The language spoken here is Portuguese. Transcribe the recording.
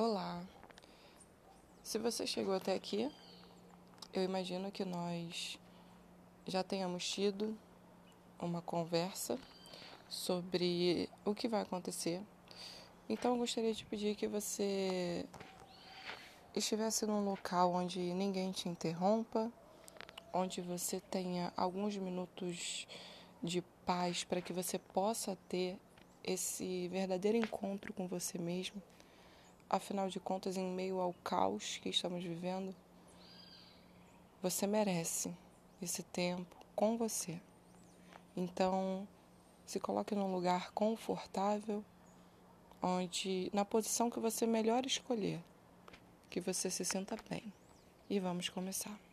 Olá! Se você chegou até aqui, eu imagino que nós já tenhamos tido uma conversa sobre o que vai acontecer. Então eu gostaria de pedir que você estivesse num local onde ninguém te interrompa, onde você tenha alguns minutos de paz para que você possa ter esse verdadeiro encontro com você mesmo Afinal de contas, em meio ao caos que estamos vivendo, você merece esse tempo com você. Então, se coloque num lugar confortável, onde na posição que você melhor escolher, que você se sinta bem. E vamos começar.